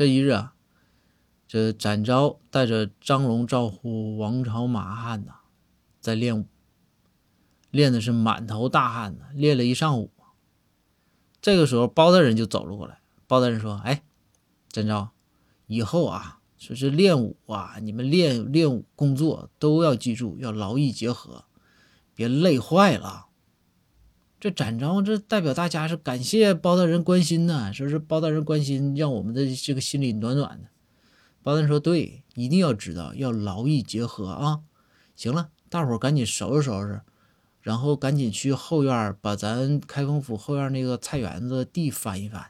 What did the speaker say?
这一日啊，这展昭带着张龙、赵虎、王朝、马汉呐，在练武，练的是满头大汗呢，练了一上午。这个时候，包大人就走了过来。包大人说：“哎，展昭，以后啊。”说是练武啊，你们练练武工作都要记住，要劳逸结合，别累坏了。这展昭这代表大家是感谢包大人关心呢，说是包大人关心，让我们的这个心里暖暖的。包大人说：“对，一定要知道要劳逸结合啊。”行了，大伙赶紧收拾收拾，然后赶紧去后院把咱开封府后院那个菜园子地翻一翻。